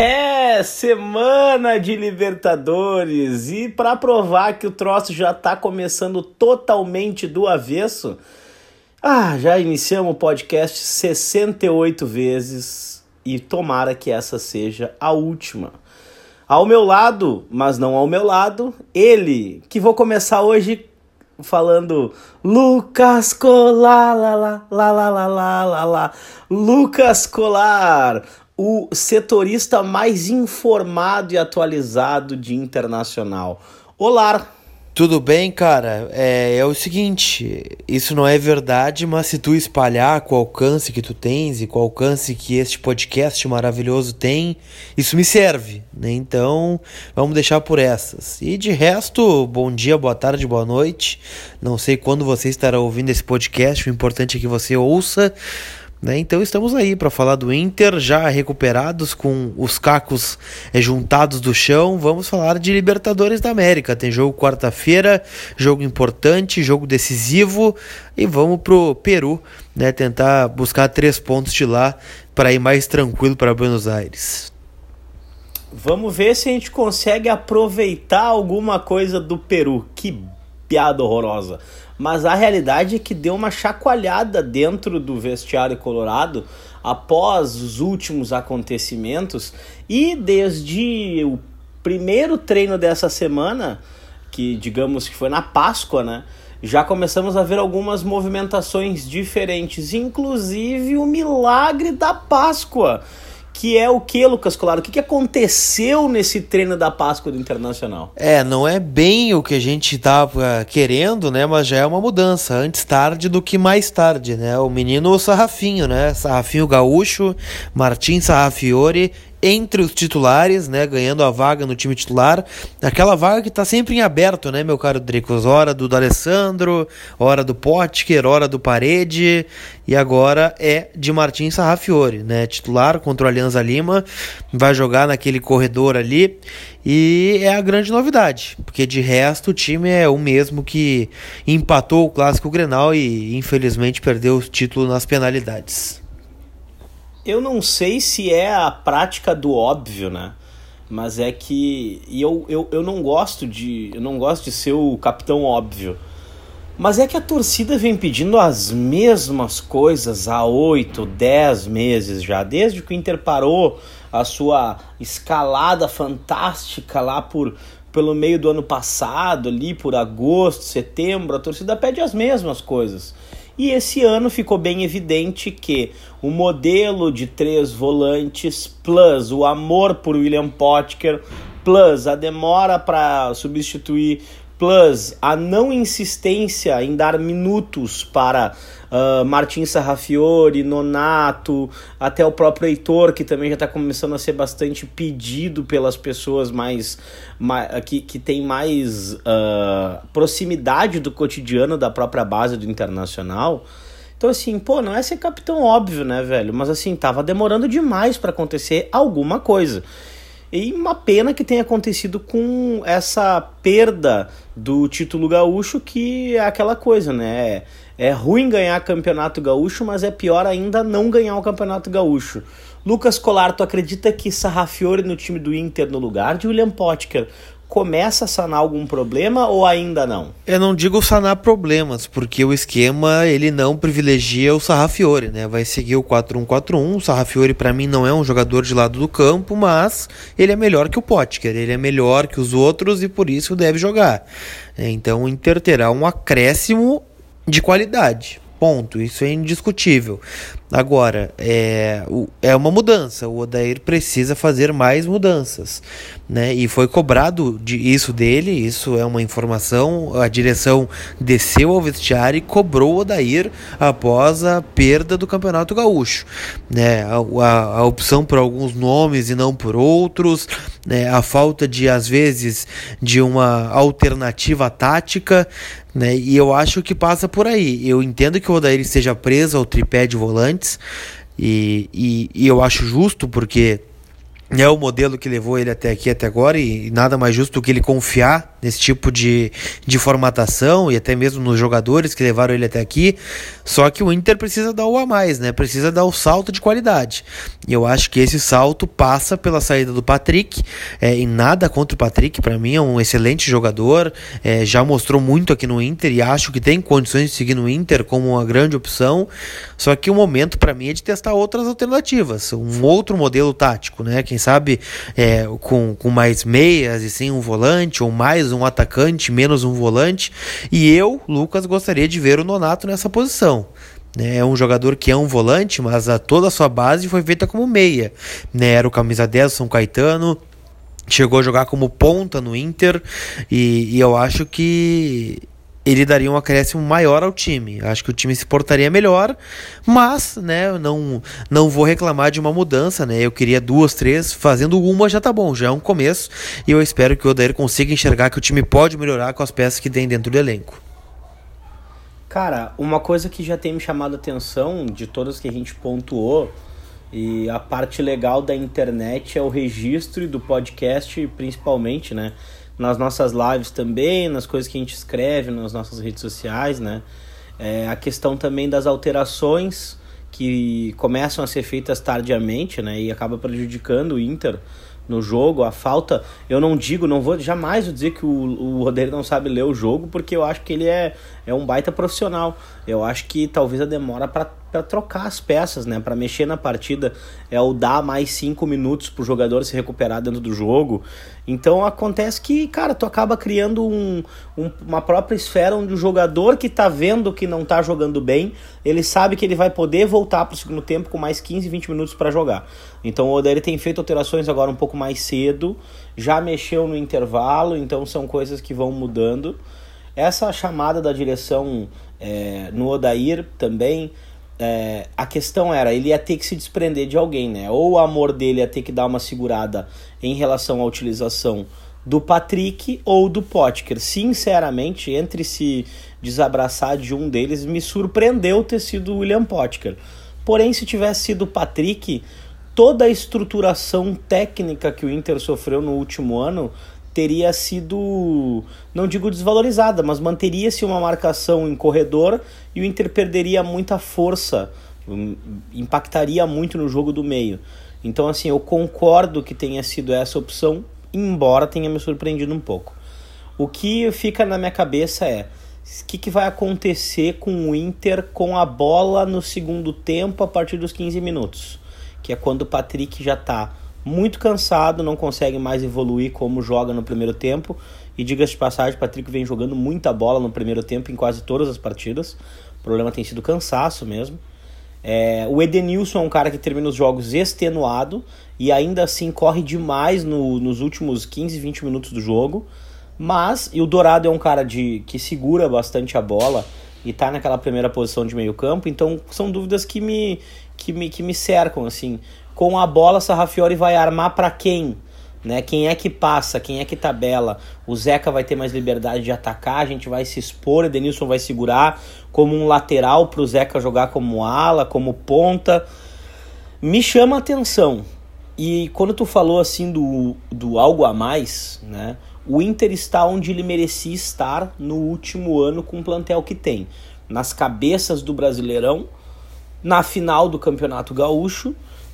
É semana de Libertadores e para provar que o troço já tá começando totalmente do avesso. Ah, já iniciamos o podcast 68 vezes e tomara que essa seja a última. Ao meu lado, mas não ao meu lado, ele, que vou começar hoje falando Lucas Colar, lá, lá, lá, lá, lá, lá, lá, Lucas Colar, o setorista mais informado e atualizado de internacional. Olá! Tudo bem, cara? É, é, o seguinte, isso não é verdade, mas se tu espalhar com o alcance que tu tens e com o alcance que este podcast maravilhoso tem, isso me serve, né? Então, vamos deixar por essas. E de resto, bom dia, boa tarde, boa noite. Não sei quando você estará ouvindo esse podcast, o importante é que você ouça. Né? Então estamos aí para falar do Inter, já recuperados com os cacos é, juntados do chão. Vamos falar de Libertadores da América. Tem jogo quarta-feira, jogo importante, jogo decisivo. E vamos pro Peru, né? tentar buscar três pontos de lá para ir mais tranquilo para Buenos Aires. Vamos ver se a gente consegue aproveitar alguma coisa do Peru. Que piada horrorosa. Mas a realidade é que deu uma chacoalhada dentro do vestiário colorado após os últimos acontecimentos e desde o primeiro treino dessa semana, que digamos que foi na Páscoa, né? Já começamos a ver algumas movimentações diferentes, inclusive o milagre da Páscoa que é o que, Lucas Claro? O que, que aconteceu nesse treino da Páscoa do Internacional? É, não é bem o que a gente estava querendo, né? Mas já é uma mudança. Antes tarde do que mais tarde, né? O menino Sarrafinho, né? Sarrafinho Gaúcho, Martim Sarrafiore entre os titulares, né, ganhando a vaga no time titular, aquela vaga que está sempre em aberto, né, meu caro Dricos, hora do D'Alessandro, hora do Potker, hora do Parede, e agora é de Martins Sarrafiore, né, titular contra o Alianza Lima, vai jogar naquele corredor ali, e é a grande novidade, porque de resto o time é o mesmo que empatou o Clássico Grenal e infelizmente perdeu o título nas penalidades eu não sei se é a prática do óbvio, né? Mas é que. E eu, eu, eu não gosto de. Eu não gosto de ser o capitão óbvio. Mas é que a torcida vem pedindo as mesmas coisas há oito, dez meses já. Desde que o Inter parou a sua escalada fantástica lá por pelo meio do ano passado, ali por agosto, setembro, a torcida pede as mesmas coisas. E esse ano ficou bem evidente que o modelo de três volantes, plus o amor por William Potker, plus a demora para substituir plus a não insistência em dar minutos para uh, Martin Sarrafiore, Nonato, até o próprio Heitor, que também já está começando a ser bastante pedido pelas pessoas mais, mais que, que tem mais uh, proximidade do cotidiano da própria base do Internacional. Então, assim, pô, não é ser capitão óbvio, né, velho? Mas, assim, tava demorando demais para acontecer alguma coisa. E uma pena que tenha acontecido com essa perda do título gaúcho, que é aquela coisa, né? É, é ruim ganhar campeonato gaúcho, mas é pior ainda não ganhar o campeonato gaúcho. Lucas Colar, tu acredita que Sarrafiore no time do Inter no lugar de William Potker começa a sanar algum problema ou ainda não? Eu não digo sanar problemas, porque o esquema ele não privilegia o Sarrafiore, né? Vai seguir o 4-1-4-1. O Sarrafiore para mim não é um jogador de lado do campo, mas ele é melhor que o Potker, ele é melhor que os outros e por isso deve jogar. Então o Inter terá um acréscimo de qualidade. Ponto, isso é indiscutível. Agora, é, é uma mudança. O Odair precisa fazer mais mudanças. Né? E foi cobrado de isso dele, isso é uma informação. A direção desceu ao vestiário e cobrou o Odair após a perda do Campeonato Gaúcho. Né? A, a, a opção por alguns nomes e não por outros, né? a falta de, às vezes, de uma alternativa tática. Né? E eu acho que passa por aí. Eu entendo que o Odair esteja preso ao tripé de volante antes. E, e, e, eu acho justo porque é o modelo que levou ele até aqui, até agora, e, e nada mais justo do que ele confiar nesse tipo de, de formatação e até mesmo nos jogadores que levaram ele até aqui. Só que o Inter precisa dar o a mais, né? Precisa dar o salto de qualidade. E eu acho que esse salto passa pela saída do Patrick. É, e nada contra o Patrick, para mim é um excelente jogador. É, já mostrou muito aqui no Inter e acho que tem condições de seguir no Inter como uma grande opção. Só que o momento para mim é de testar outras alternativas, um outro modelo tático, né? Quem sabe é, com, com mais meias e sem um volante ou mais mais um atacante, menos um volante. E eu, Lucas, gostaria de ver o Nonato nessa posição. Né? É um jogador que é um volante, mas a, toda a sua base foi feita como meia. Né? Era o camisa 10 São Caetano, chegou a jogar como ponta no Inter e, e eu acho que ele daria um acréscimo maior ao time. Acho que o time se portaria melhor, mas, né, não, não vou reclamar de uma mudança, né? Eu queria duas, três, fazendo uma já tá bom, já é um começo, e eu espero que o Odair consiga enxergar que o time pode melhorar com as peças que tem dentro do elenco. Cara, uma coisa que já tem me chamado a atenção de todas que a gente pontuou, e a parte legal da internet é o registro do podcast, principalmente, né? Nas nossas lives também, nas coisas que a gente escreve nas nossas redes sociais, né? É, a questão também das alterações que começam a ser feitas tardiamente, né? E acaba prejudicando o Inter no jogo, a falta, eu não digo, não vou jamais dizer que o, o Rodeiro não sabe ler o jogo, porque eu acho que ele é, é um baita profissional. Eu acho que talvez a demora para trocar as peças, né, para mexer na partida, é o dar mais cinco minutos pro jogador se recuperar dentro do jogo. Então acontece que, cara, tu acaba criando um, um, uma própria esfera onde o jogador que tá vendo que não tá jogando bem, ele sabe que ele vai poder voltar pro segundo tempo com mais 15, 20 minutos para jogar. Então o Odair tem feito alterações agora um pouco mais cedo, já mexeu no intervalo, então são coisas que vão mudando. Essa chamada da direção é, no Odair também, é, a questão era, ele ia ter que se desprender de alguém, né? Ou o amor dele ia ter que dar uma segurada em relação à utilização do Patrick ou do Potker. Sinceramente, entre se desabraçar de um deles, me surpreendeu ter sido o William Potker. Porém, se tivesse sido o Patrick, toda a estruturação técnica que o Inter sofreu no último ano teria sido, não digo desvalorizada, mas manteria-se uma marcação em corredor e o Inter perderia muita força, hum, impactaria muito no jogo do meio. Então, assim, eu concordo que tenha sido essa opção, embora tenha me surpreendido um pouco. O que fica na minha cabeça é o que, que vai acontecer com o Inter com a bola no segundo tempo a partir dos 15 minutos, que é quando o Patrick já está muito cansado, não consegue mais evoluir como joga no primeiro tempo. E diga-se de passagem, Patrick vem jogando muita bola no primeiro tempo em quase todas as partidas. O problema tem sido cansaço mesmo. É, o Edenilson é um cara que termina os jogos extenuado e ainda assim corre demais no, nos últimos 15, 20 minutos do jogo. Mas, e o Dourado é um cara de, que segura bastante a bola e tá naquela primeira posição de meio campo, então são dúvidas que me, que me, que me cercam, assim com a bola, Sarrafiori vai armar para quem? Né? Quem é que passa? Quem é que tabela? O Zeca vai ter mais liberdade de atacar, a gente vai se expor, o Denilson vai segurar como um lateral para o Zeca jogar como ala, como ponta. Me chama a atenção. E quando tu falou assim do, do algo a mais, né? O Inter está onde ele merecia estar no último ano com o plantel que tem. Nas cabeças do Brasileirão, na final do Campeonato Gaúcho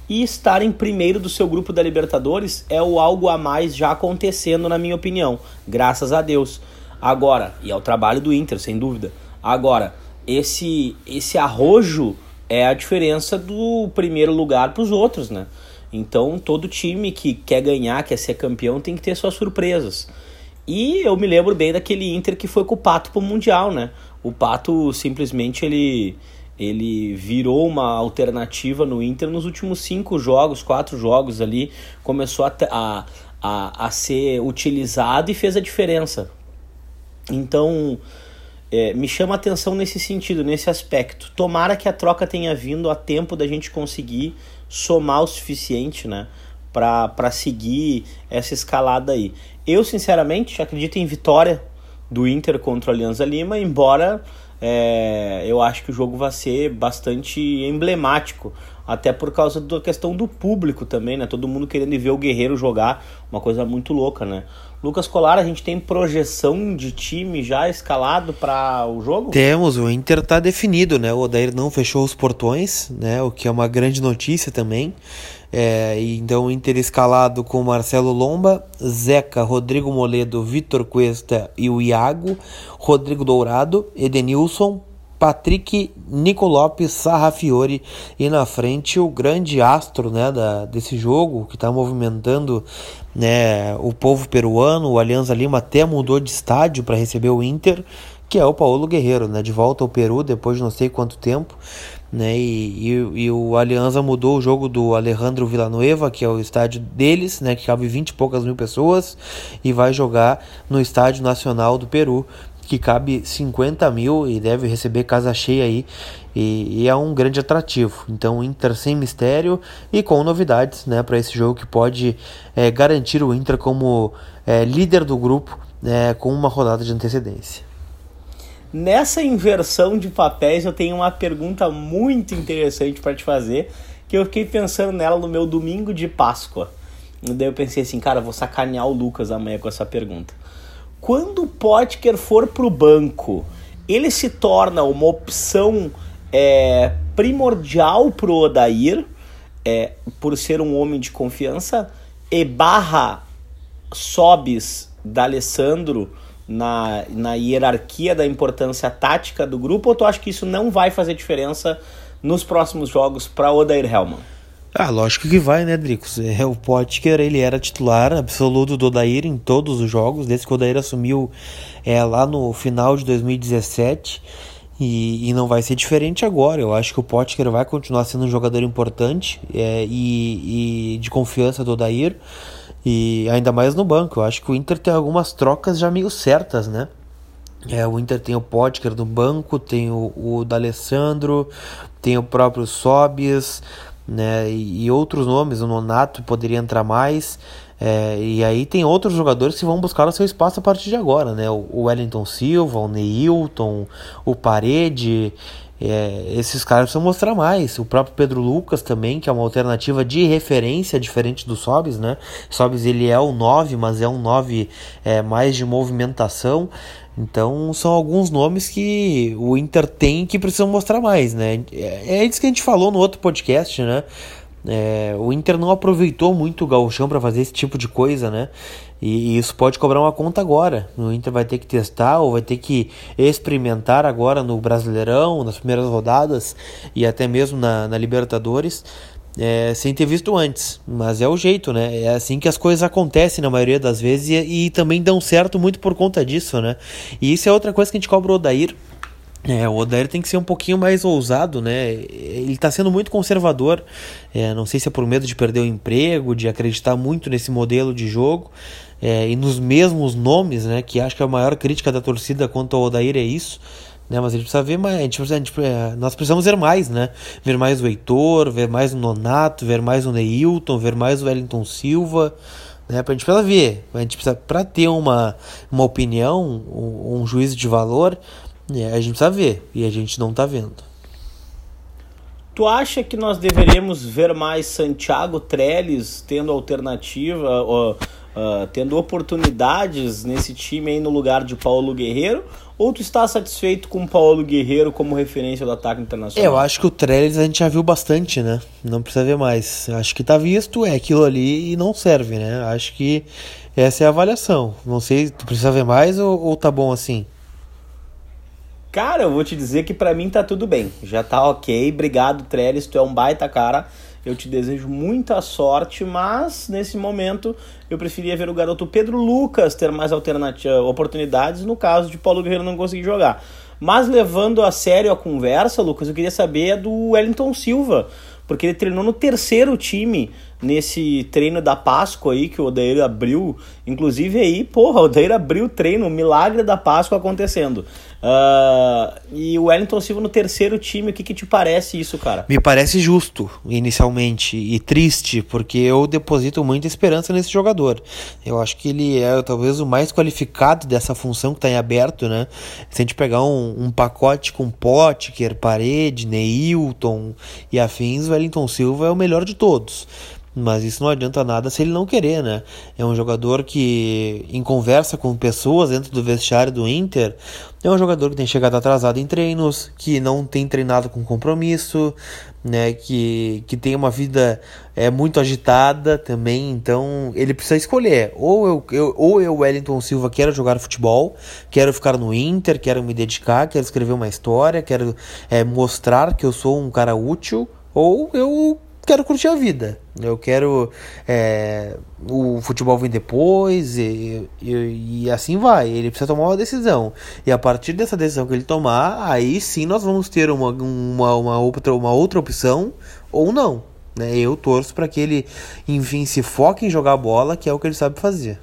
e estar em primeiro do seu grupo da Libertadores é o algo a mais já acontecendo, na minha opinião. Graças a Deus. Agora, e é o trabalho do Inter, sem dúvida. Agora, esse, esse arrojo é a diferença do primeiro lugar para os outros, né? Então, todo time que quer ganhar, quer ser campeão, tem que ter suas surpresas. E eu me lembro bem daquele Inter que foi com o Pato pro Mundial, né? O Pato simplesmente ele ele virou uma alternativa no Inter nos últimos cinco jogos, quatro jogos ali, começou a, a, a, a ser utilizado e fez a diferença. Então, é, me chama atenção nesse sentido, nesse aspecto. Tomara que a troca tenha vindo a tempo da gente conseguir somar o suficiente, né? para seguir essa escalada aí. Eu, sinceramente, acredito em vitória do Inter contra o Alianza Lima, embora é, eu acho que o jogo vai ser bastante emblemático até por causa da questão do público também, né? Todo mundo querendo ver o Guerreiro jogar, uma coisa muito louca, né? Lucas Colar, a gente tem projeção de time já escalado para o jogo? Temos, o Inter está definido, né? O Odair não fechou os portões, né? O que é uma grande notícia também. É, então, Inter escalado com Marcelo Lomba, Zeca, Rodrigo Moledo, Vitor Cuesta e o Iago, Rodrigo Dourado, Edenilson, Patrick, Nico Lopes, Sarrafiore e na frente o grande astro né, da, desse jogo que está movimentando né, o povo peruano. O Alianza Lima até mudou de estádio para receber o Inter, que é o Paulo Guerreiro, né, de volta ao Peru depois de não sei quanto tempo. Né, e, e, e o Alianza mudou o jogo do Alejandro Villanueva, que é o estádio deles, né, que cabe 20 e poucas mil pessoas, e vai jogar no Estádio Nacional do Peru, que cabe 50 mil e deve receber casa cheia aí. E, e, é um grande atrativo. Então, Inter sem mistério e com novidades né, para esse jogo que pode é, garantir o Inter como é, líder do grupo é, com uma rodada de antecedência. Nessa inversão de papéis, eu tenho uma pergunta muito interessante para te fazer, que eu fiquei pensando nela no meu domingo de Páscoa. E daí eu pensei assim, cara, vou sacanear o Lucas amanhã com essa pergunta quando o Potker for para o banco, ele se torna uma opção é, primordial para o Odair, é, por ser um homem de confiança, e barra sobes da Alessandro na, na hierarquia da importância tática do grupo, ou tu acha que isso não vai fazer diferença nos próximos jogos para Odair Helman? Ah, lógico que vai, né, Dricos? É, o Potker, ele era titular absoluto do Odair em todos os jogos, desde que o Odair assumiu é, lá no final de 2017. E, e, não vai ser diferente agora. Eu acho que o Potker vai continuar sendo um jogador importante é, e, e, de confiança do Odair. E ainda mais no banco. Eu acho que o Inter tem algumas trocas já meio certas, né? É, o Inter tem o Potker no banco, tem o, o D'Alessandro, tem o próprio Sobies né? E, e outros nomes, o Nonato poderia entrar mais. É, e aí tem outros jogadores que vão buscar o seu espaço a partir de agora, né? O, o Wellington Silva, o Neilton, o Parede. É, esses caras precisam mostrar mais. O próprio Pedro Lucas também, que é uma alternativa de referência diferente do Sobis, né? Sobis ele é o 9, mas é um 9 é, mais de movimentação. Então são alguns nomes que o Inter tem que precisam mostrar mais, né? É, é isso que a gente falou no outro podcast, né? É, o Inter não aproveitou muito o gauchão para fazer esse tipo de coisa, né? E, e, isso pode cobrar uma conta agora. O Inter vai ter que testar ou vai ter que experimentar agora no Brasileirão, nas primeiras rodadas e até mesmo na, na Libertadores é, sem ter visto antes. Mas é o jeito, né? É assim que as coisas acontecem na maioria das vezes e, e também dão certo muito por conta disso, né? E isso é outra coisa que a gente cobra o Odair. É, o Odair tem que ser um pouquinho mais ousado, né? Ele está sendo muito conservador. É, não sei se é por medo de perder o emprego, de acreditar muito nesse modelo de jogo. É, e nos mesmos nomes, né? Que acho que a maior crítica da torcida quanto ao Odair é isso né? Mas a gente precisa ver mais, a gente, a gente, é, nós precisamos ver mais, né? Ver mais o Heitor, ver mais o Nonato, ver mais o Neilton, ver mais o Wellington Silva, né? Pra gente precisa ver, a gente precisa, pra ter uma, uma opinião, um, um juízo de valor, né? a gente precisa ver, e a gente não tá vendo. Tu acha que nós deveríamos ver mais Santiago Trellis tendo alternativa, ou, uh, tendo oportunidades nesse time aí no lugar de Paulo Guerreiro? Ou tu está satisfeito com o Paulo Guerreiro como referência do ataque internacional? Eu acho que o Trellis a gente já viu bastante, né? Não precisa ver mais. Acho que tá visto, é aquilo ali e não serve, né? Acho que essa é a avaliação. Não sei, tu precisa ver mais ou, ou tá bom assim? Cara, eu vou te dizer que para mim tá tudo bem. Já tá ok. Obrigado, Trellis. Tu é um baita cara. Eu te desejo muita sorte, mas nesse momento eu preferia ver o garoto Pedro Lucas ter mais alternativas, oportunidades no caso de Paulo Guerreiro não conseguir jogar. Mas levando a sério a conversa, Lucas, eu queria saber do Wellington Silva, porque ele treinou no terceiro time nesse treino da Páscoa aí que o Odair abriu. Inclusive aí, porra, o Odair abriu o treino, o milagre da Páscoa acontecendo. Uh, e o Wellington Silva no terceiro time, o que, que te parece isso, cara? Me parece justo, inicialmente, e triste, porque eu deposito muita esperança nesse jogador. Eu acho que ele é talvez o mais qualificado dessa função que está em aberto, né? Se a gente pegar um, um pacote com Potker, Parede, Neilton e afins, o Wellington Silva é o melhor de todos. Mas isso não adianta nada se ele não querer, né? É um jogador que, em conversa com pessoas dentro do vestiário do Inter, é um jogador que tem chegado atrasado em treinos, que não tem treinado com compromisso, né? Que, que tem uma vida é, muito agitada também. Então ele precisa escolher: ou eu, eu, ou eu, Wellington Silva, quero jogar futebol, quero ficar no Inter, quero me dedicar, quero escrever uma história, quero é, mostrar que eu sou um cara útil, ou eu quero curtir a vida. Eu quero. É, o futebol vem depois e, e, e, assim vai. Ele precisa tomar uma decisão. E a partir dessa decisão que ele tomar, aí sim nós vamos ter uma, uma, uma, outra, uma outra opção ou não. Né? Eu torço para que ele, enfim, se foque em jogar bola, que é o que ele sabe fazer.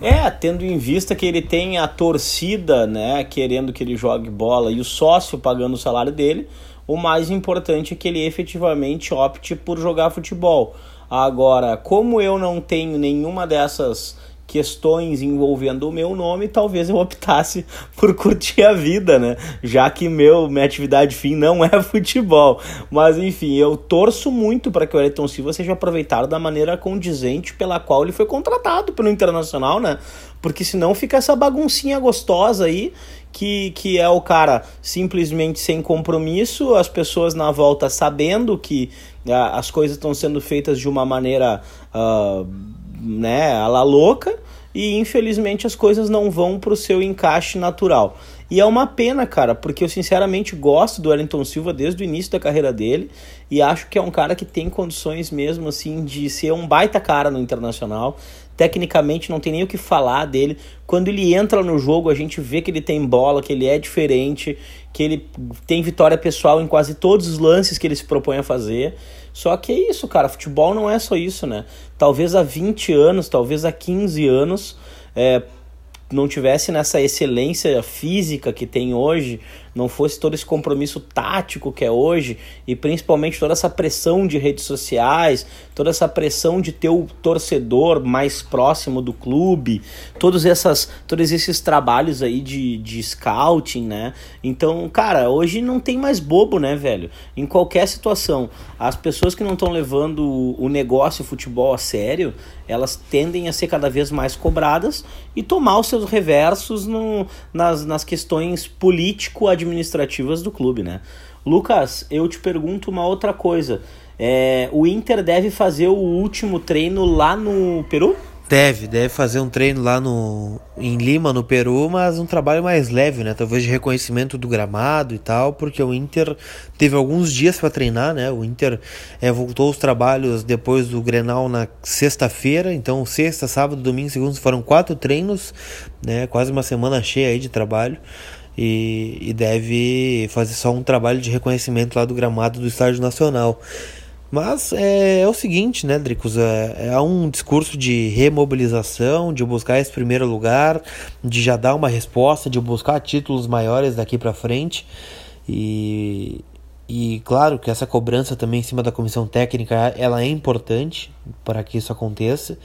É, tendo em vista que ele tem a torcida, né, querendo que ele jogue bola e o sócio pagando o salário dele, o mais importante é que ele efetivamente opte por jogar futebol. Agora, como eu não tenho nenhuma dessas questões envolvendo o meu nome, talvez eu optasse por curtir a vida, né? Já que meu minha atividade fim não é futebol. Mas enfim, eu torço muito para que o Elton Silva seja aproveitado da maneira condizente pela qual ele foi contratado pelo Internacional, né? Porque senão fica essa baguncinha gostosa aí que, que é o cara simplesmente sem compromisso, as pessoas na volta sabendo que uh, as coisas estão sendo feitas de uma maneira uh, né, a la louca, e infelizmente as coisas não vão para o seu encaixe natural. E é uma pena, cara, porque eu sinceramente gosto do Wellington Silva desde o início da carreira dele e acho que é um cara que tem condições mesmo assim de ser um baita cara no internacional, Tecnicamente não tem nem o que falar dele. Quando ele entra no jogo, a gente vê que ele tem bola, que ele é diferente, que ele tem vitória pessoal em quase todos os lances que ele se propõe a fazer. Só que é isso, cara. Futebol não é só isso, né? Talvez há 20 anos, talvez há 15 anos, é, não tivesse nessa excelência física que tem hoje, não fosse todo esse compromisso tático que é hoje e principalmente toda essa pressão de redes sociais, toda essa pressão de ter o torcedor mais próximo do clube, todos, essas, todos esses trabalhos aí de, de scouting, né? Então, cara, hoje não tem mais bobo, né, velho? Em qualquer situação, as pessoas que não estão levando o negócio o futebol a sério, elas tendem a ser cada vez mais cobradas e tomar os seus reversos no, nas, nas questões político-administrativas administrativas do clube, né? Lucas, eu te pergunto uma outra coisa. É, o Inter deve fazer o último treino lá no Peru? Deve, deve fazer um treino lá no em Lima, no Peru, mas um trabalho mais leve, né? Talvez de reconhecimento do gramado e tal, porque o Inter teve alguns dias para treinar, né? O Inter é, voltou os trabalhos depois do Grenal na sexta-feira, então sexta, sábado, domingo, segundo foram quatro treinos, né? Quase uma semana cheia aí de trabalho e, e deve fazer só um trabalho de reconhecimento lá do gramado do Estádio Nacional. Mas é, é, o seguinte, né, Dricos? É, é, um discurso de remobilização, de buscar esse primeiro lugar, de já dar uma resposta, de buscar títulos maiores daqui para frente. E, e claro que essa cobrança também em cima da comissão técnica ela é importante para que isso aconteça.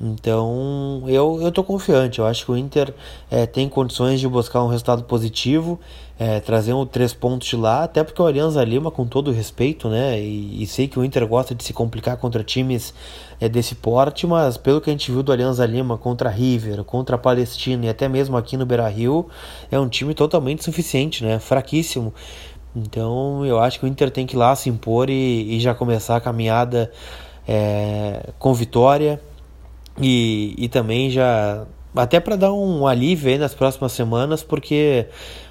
Então eu, eu tô confiante, eu acho que o Inter é, tem condições de buscar um resultado positivo, é, trazer um três pontos de lá, até porque o Alianza Lima, com todo respeito, né? E, e sei que o Inter gosta de se complicar contra times é, desse porte, mas pelo que a gente viu do Alianza Lima contra River, contra Palestina e até mesmo aqui no Beira Rio, é um time totalmente suficiente, né? Fraquíssimo. Então eu acho que o Inter tem que ir lá se impor e, e já começar a caminhada é, com vitória e, e também já. Até para dar um alívio aí nas próximas semanas, porque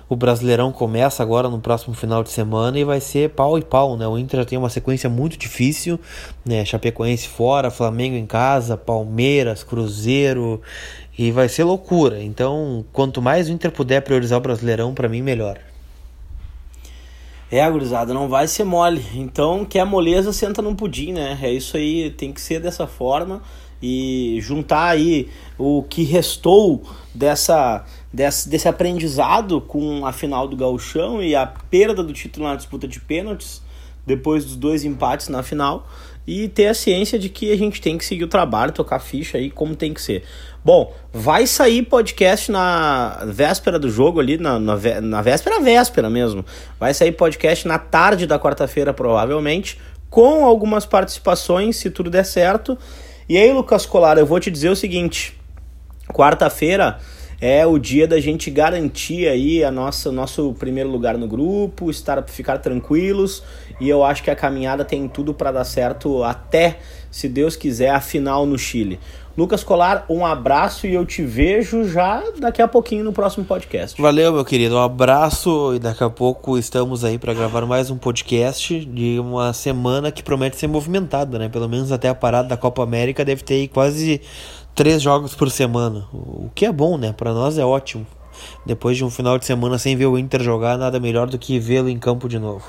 o Brasileirão começa agora no próximo final de semana e vai ser pau e pau, né? O Inter já tem uma sequência muito difícil, né? Chapecoense fora, Flamengo em casa, Palmeiras, Cruzeiro e vai ser loucura. Então, quanto mais o Inter puder priorizar o Brasileirão, para mim melhor. É, gurizada, não vai ser mole. Então, quer moleza, senta num pudim, né? É isso aí, tem que ser dessa forma e juntar aí o que restou dessa, desse, desse aprendizado com a final do gauchão e a perda do título na disputa de pênaltis, depois dos dois empates na final, e ter a ciência de que a gente tem que seguir o trabalho, tocar ficha aí como tem que ser. Bom, vai sair podcast na véspera do jogo ali, na, na, na véspera, véspera mesmo. Vai sair podcast na tarde da quarta-feira, provavelmente, com algumas participações, se tudo der certo. E aí, Lucas Colar, eu vou te dizer o seguinte: quarta-feira é o dia da gente garantir aí a nossa nosso primeiro lugar no grupo, estar ficar tranquilos, e eu acho que a caminhada tem tudo para dar certo até, se Deus quiser, a final no Chile. Lucas Colar, um abraço e eu te vejo já daqui a pouquinho no próximo podcast. Valeu, meu querido. Um abraço e daqui a pouco estamos aí para gravar mais um podcast de uma semana que promete ser movimentada, né? Pelo menos até a parada da Copa América deve ter aí quase três jogos por semana, o que é bom, né? Para nós é ótimo. Depois de um final de semana sem ver o Inter jogar, nada melhor do que vê-lo em campo de novo.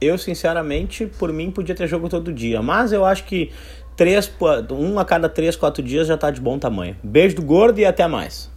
Eu, sinceramente, por mim, podia ter jogo todo dia. Mas eu acho que três, um a cada três, quatro dias já tá de bom tamanho. Beijo do gordo e até mais.